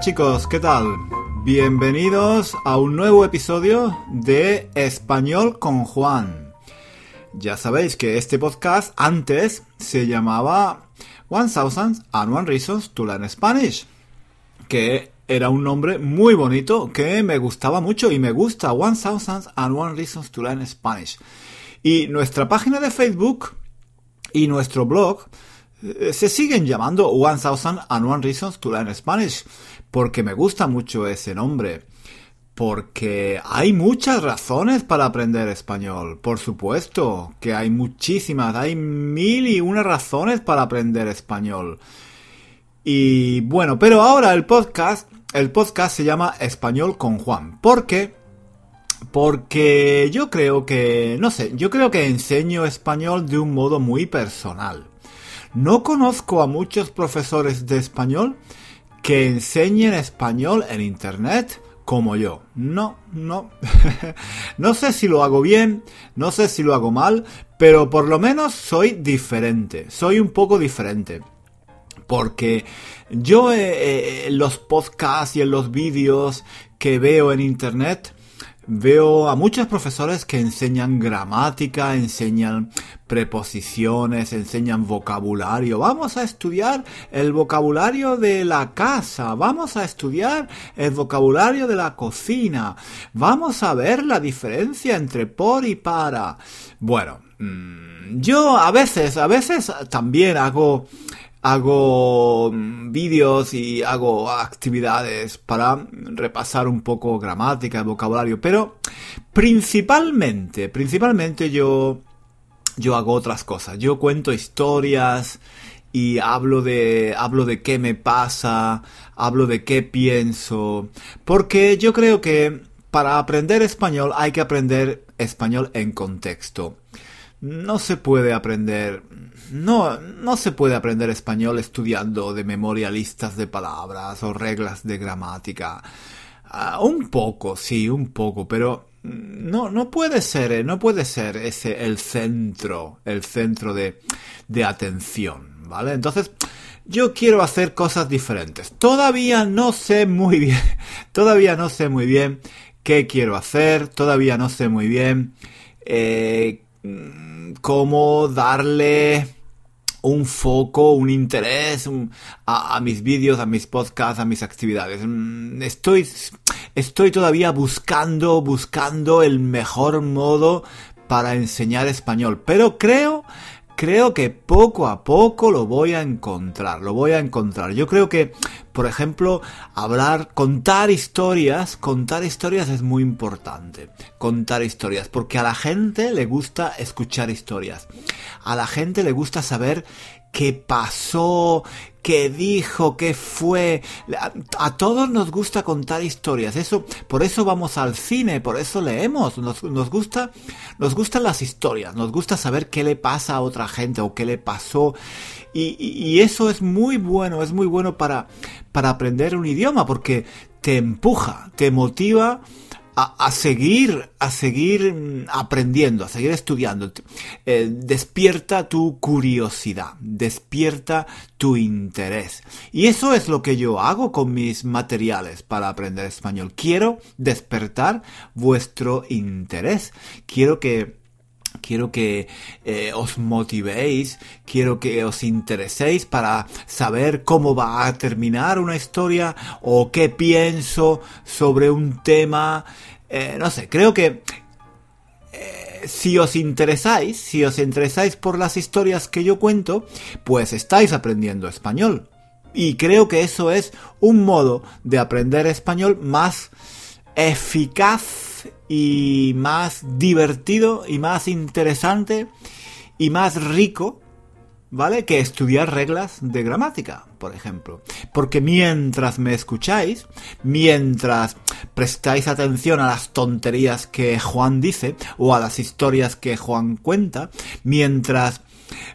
Chicos, ¿qué tal? Bienvenidos a un nuevo episodio de Español con Juan. Ya sabéis que este podcast antes se llamaba One Thousand and One Reasons to Learn Spanish, que era un nombre muy bonito que me gustaba mucho y me gusta One Thousand and One Reasons to Learn Spanish. Y nuestra página de Facebook y nuestro blog eh, se siguen llamando One Thousand and One Reasons to Learn Spanish porque me gusta mucho ese nombre. Porque hay muchas razones para aprender español, por supuesto, que hay muchísimas, hay mil y una razones para aprender español. Y bueno, pero ahora el podcast, el podcast se llama Español con Juan. ¿Por qué? Porque yo creo que, no sé, yo creo que enseño español de un modo muy personal. No conozco a muchos profesores de español que enseñen español en Internet como yo. No, no. no sé si lo hago bien, no sé si lo hago mal, pero por lo menos soy diferente, soy un poco diferente. Porque yo eh, en los podcasts y en los vídeos que veo en Internet, Veo a muchos profesores que enseñan gramática, enseñan preposiciones, enseñan vocabulario. Vamos a estudiar el vocabulario de la casa, vamos a estudiar el vocabulario de la cocina, vamos a ver la diferencia entre por y para. Bueno, mm, yo a veces, a veces también hago hago mm, vídeos y hago actividades para repasar un poco gramática, vocabulario, pero principalmente, principalmente yo, yo hago otras cosas. Yo cuento historias y hablo de, hablo de qué me pasa, hablo de qué pienso, porque yo creo que para aprender español hay que aprender español en contexto. No se puede aprender no, no se puede aprender español estudiando de memoria listas de palabras o reglas de gramática. Ah, un poco, sí, un poco, pero no, no puede ser, eh, no puede ser ese el centro, el centro de, de atención, ¿vale? Entonces, yo quiero hacer cosas diferentes. Todavía no sé muy bien, todavía no sé muy bien qué quiero hacer, todavía no sé muy bien eh, cómo darle un foco, un interés a, mis vídeos, a mis podcasts, a mis actividades. Mm, estoy, estoy todavía buscando, buscando el mejor modo para enseñar español, pero creo creo que poco a poco lo voy a encontrar, lo voy a encontrar. Yo creo que, por ejemplo, hablar, contar historias, contar historias es muy importante. Contar historias, porque a la gente le gusta escuchar historias. A la gente le gusta saber qué pasó, qué dijo, qué fue. A, todos nos gusta contar historias. Eso, por eso vamos al cine, por eso leemos. Nos, nos, gusta, nos gustan las historias. Nos gusta saber qué le pasa a otra gente o qué le pasó. Y, y eso es muy bueno, es muy bueno para, para aprender un idioma porque te empuja, te motiva a, seguir, a seguir mm, aprendiendo, a seguir estudiando. Eh, despierta tu curiosidad, despierta tu interés. Y eso es lo que yo hago con mis materiales para aprender español. Quiero despertar vuestro interés. Quiero que quiero que eh, os motivéis, quiero que os intereséis para saber cómo va a terminar una historia o qué pienso sobre un tema. Eh, no sé, creo que eh, si os interesáis, si os interesáis por las historias que yo cuento, pues estáis aprendiendo español. Y creo que eso es un modo de aprender español más eficaz y más divertido y más interesante y más rico, ¿vale? Que estudiar reglas de gramática, por ejemplo. Porque mientras me escucháis, mientras prestáis atención a las tonterías que Juan dice o a las historias que Juan cuenta, mientras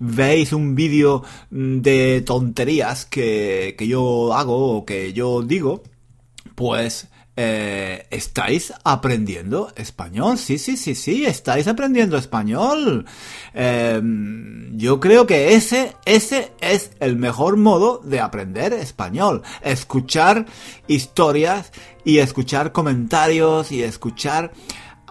veis un vídeo de tonterías que, que yo hago o que yo digo, pues eh, ¿estáis aprendiendo español? Sí, sí, sí, sí, estáis aprendiendo español. Em, yo creo que ese, ese es el mejor modo de aprender español. Escuchar historias y escuchar comentarios y escuchar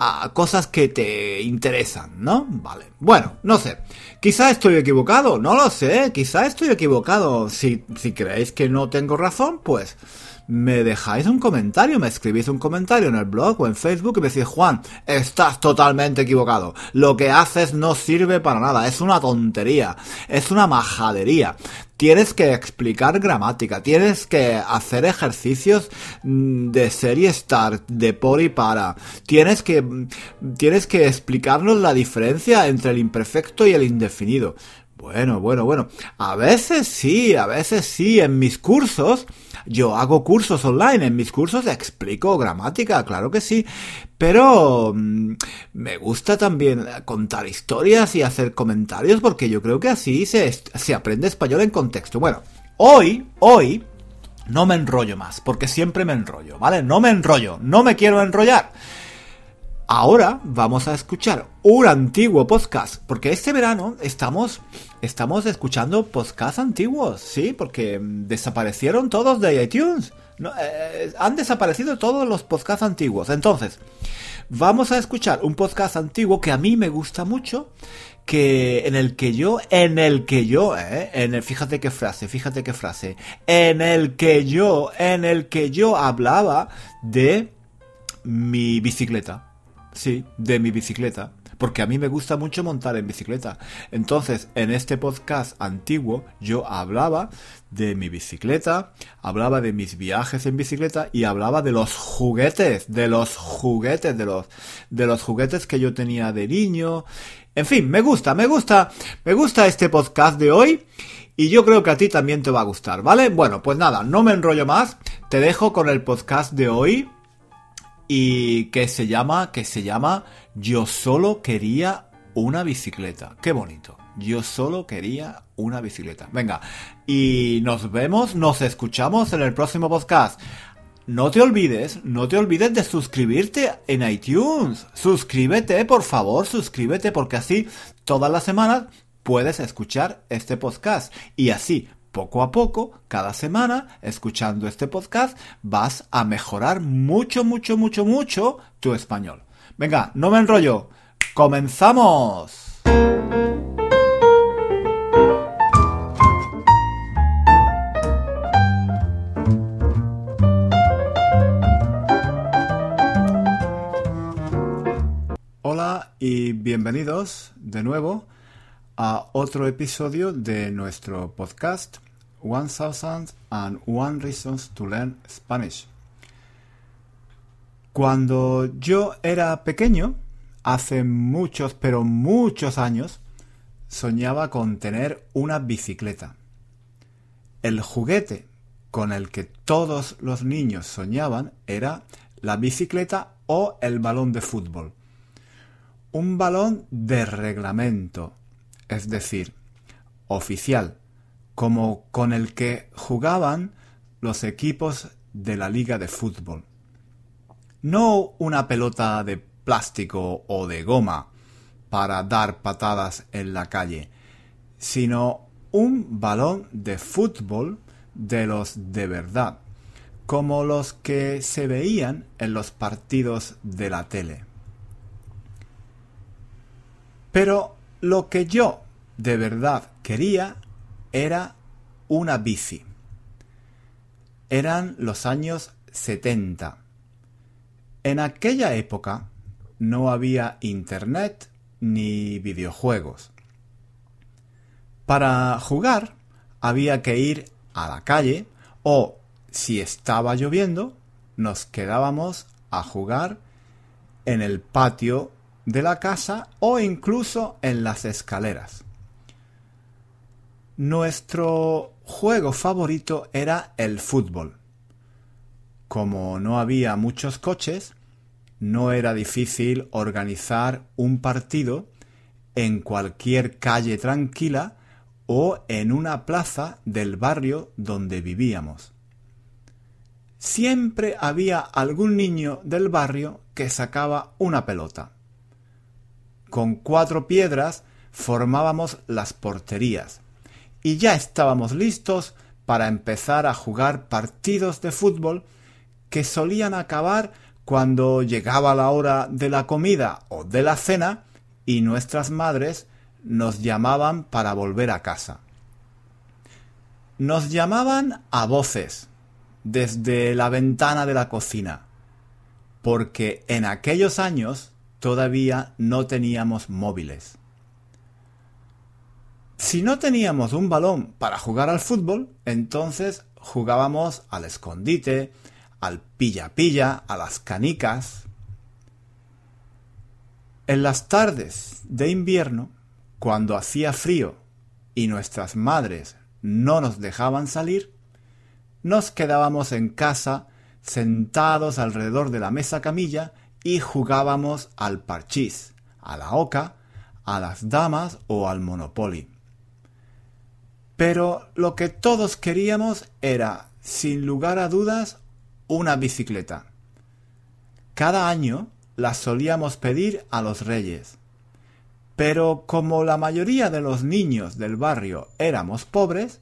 a cosas que te interesan, ¿no? Vale. Bueno, no sé. Quizá estoy equivocado, no lo sé. Quizá estoy equivocado. Si, si creéis que no tengo razón, pues me dejáis un comentario, me escribís un comentario en el blog o en Facebook y me decís, Juan, estás totalmente equivocado. Lo que haces no sirve para nada, es una tontería, es una majadería. Tienes que explicar gramática, tienes que hacer ejercicios mm, de serie start, de por y para. Tienes que, tienes que explicarnos la diferencia entre el imperfecto y el indefinido. Bueno, bueno, bueno. A veces sí, a veces sí. En mis cursos, yo hago cursos online. En mis cursos explico gramática, claro que sí. Pero mm, me gusta también contar historias y hacer comentarios porque yo creo que así se, se aprende español en contexto. Bueno, hoy, hoy, no me enrollo más, porque siempre me enrollo, ¿vale? No me enrollo, no me quiero enrollar. Ahora vamos a escuchar un antiguo podcast, porque este verano estamos, estamos escuchando podcasts antiguos, ¿sí? Porque desaparecieron todos de iTunes. Eh, han desaparecido todos los podcasts antiguos. Entonces, vamos a escuchar un podcast antiguo que a mí me gusta mucho, que en el que yo, en el que yo, eh, en el, fíjate qué frase, fíjate qué frase, en el que yo, en el que yo hablaba de mi bicicleta Sí, de mi bicicleta. Porque a mí me gusta mucho montar en bicicleta. Entonces, en este podcast antiguo, yo hablaba de mi bicicleta, hablaba de mis viajes en bicicleta y hablaba de los juguetes, de los juguetes, de los, de los juguetes que yo tenía de niño. En fin, me gusta, me gusta, me gusta este podcast de hoy. Y yo creo que a ti también te va a gustar, ¿vale? Bueno, pues nada, no me enrollo más. Te dejo con el podcast de hoy y que se llama, que se llama Yo solo quería una bicicleta. Qué bonito. Yo solo quería una bicicleta. Venga, y nos vemos, nos escuchamos en el próximo podcast. No te olvides, no te olvides de suscribirte en iTunes. Suscríbete, por favor, suscríbete porque así todas las semanas puedes escuchar este podcast y así poco a poco, cada semana, escuchando este podcast, vas a mejorar mucho, mucho, mucho, mucho tu español. Venga, no me enrollo. ¡Comenzamos! Hola y bienvenidos de nuevo a otro episodio de nuestro podcast One Thousand and One Reasons to Learn Spanish. Cuando yo era pequeño, hace muchos, pero muchos años, soñaba con tener una bicicleta. El juguete con el que todos los niños soñaban era la bicicleta o el balón de fútbol. Un balón de reglamento, es decir, oficial, como con el que jugaban los equipos de la liga de fútbol. No una pelota de plástico o de goma para dar patadas en la calle, sino un balón de fútbol de los de verdad, como los que se veían en los partidos de la tele. Pero lo que yo de verdad quería era una bici. Eran los años 70. En aquella época no había internet ni videojuegos. Para jugar había que ir a la calle o, si estaba lloviendo, nos quedábamos a jugar en el patio de la casa o incluso en las escaleras. Nuestro juego favorito era el fútbol. Como no había muchos coches, no era difícil organizar un partido en cualquier calle tranquila o en una plaza del barrio donde vivíamos. siempre había algún niño del barrio que sacaba una pelota. Con cuatro piedras formábamos las porterías y ya estábamos listos para empezar a jugar partidos de fútbol que solían acabar cuando llegaba la hora de la comida o de la cena y nuestras madres nos llamaban para volver a casa. Nos llamaban a voces desde la ventana de la cocina, porque en aquellos años todavía no teníamos móviles. Si no teníamos un balón para jugar al fútbol, entonces jugábamos al escondite, al pilla-pilla, a las canicas. En las tardes de invierno, cuando hacía frío y nuestras madres no nos dejaban salir, nos quedábamos en casa sentados alrededor de la mesa camilla y jugábamos al parchís, a la oca, a las damas o al monopoly. Pero lo que todos queríamos era, sin lugar a dudas, una bicicleta. Cada año la solíamos pedir a los reyes. Pero como la mayoría de los niños del barrio éramos pobres,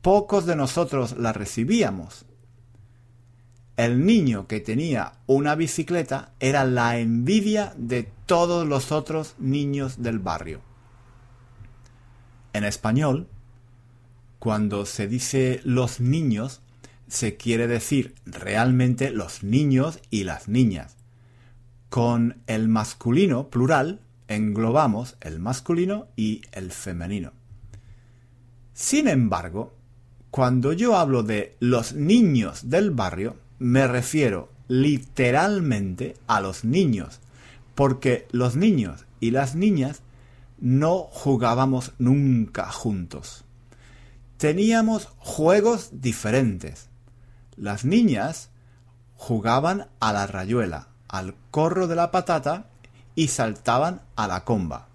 pocos de nosotros la recibíamos. El niño que tenía una bicicleta era la envidia de todos los otros niños del barrio. En español, cuando se dice los niños, se quiere decir realmente los niños y las niñas. Con el masculino plural englobamos el masculino y el femenino. Sin embargo, cuando yo hablo de los niños del barrio, me refiero literalmente a los niños, porque los niños y las niñas no jugábamos nunca juntos teníamos juegos diferentes. Las niñas jugaban a la rayuela, al corro de la patata y saltaban a la comba.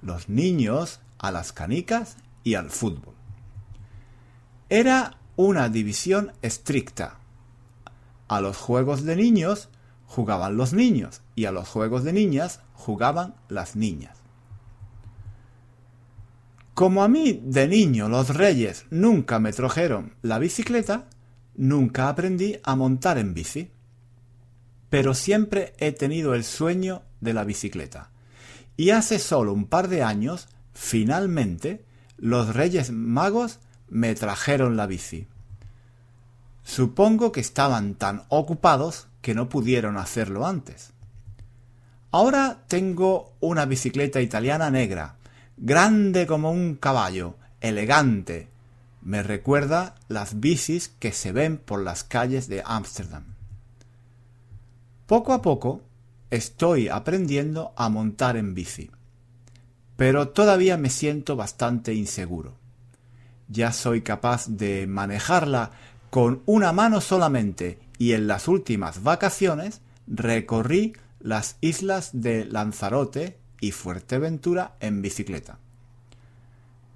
Los niños a las canicas y al fútbol. Era una división estricta. A los juegos de niños jugaban los niños y a los juegos de niñas jugaban las niñas. Como a mí de niño los reyes nunca me trajeron la bicicleta, nunca aprendí a montar en bici. Pero siempre he tenido el sueño de la bicicleta. Y hace solo un par de años, finalmente, los reyes magos me trajeron la bici. Supongo que estaban tan ocupados que no pudieron hacerlo antes. Ahora tengo una bicicleta italiana negra, grande como un caballo, elegante. Me recuerda las bicis que se ven por las calles de Ámsterdam. Poco a poco estoy aprendiendo a montar en bici, pero todavía me siento bastante inseguro. Ya soy capaz de manejarla con una mano solamente y en las últimas vacaciones recorrí las islas de Lanzarote y Fuerteventura en bicicleta.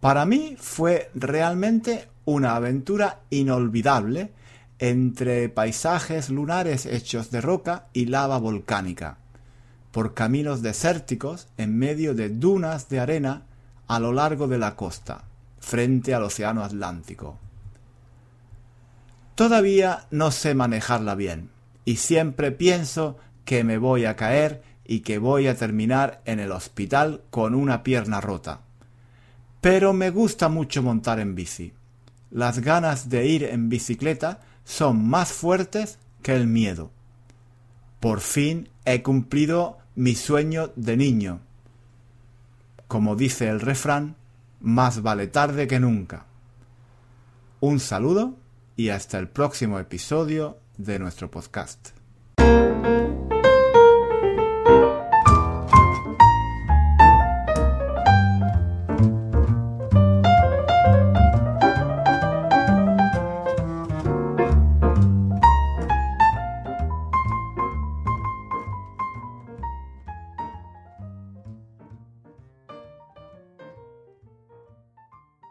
Para mí fue realmente una aventura inolvidable entre paisajes lunares hechos de roca y lava volcánica, por caminos desérticos en medio de dunas de arena a lo largo de la costa, frente al Océano Atlántico. Todavía no sé manejarla bien, y siempre pienso que me voy a caer y que voy a terminar en el hospital con una pierna rota. Pero me gusta mucho montar en bici. Las ganas de ir en bicicleta son más fuertes que el miedo. Por fin he cumplido mi sueño de niño. Como dice el refrán, más vale tarde que nunca. Un saludo y hasta el próximo episodio de nuestro podcast.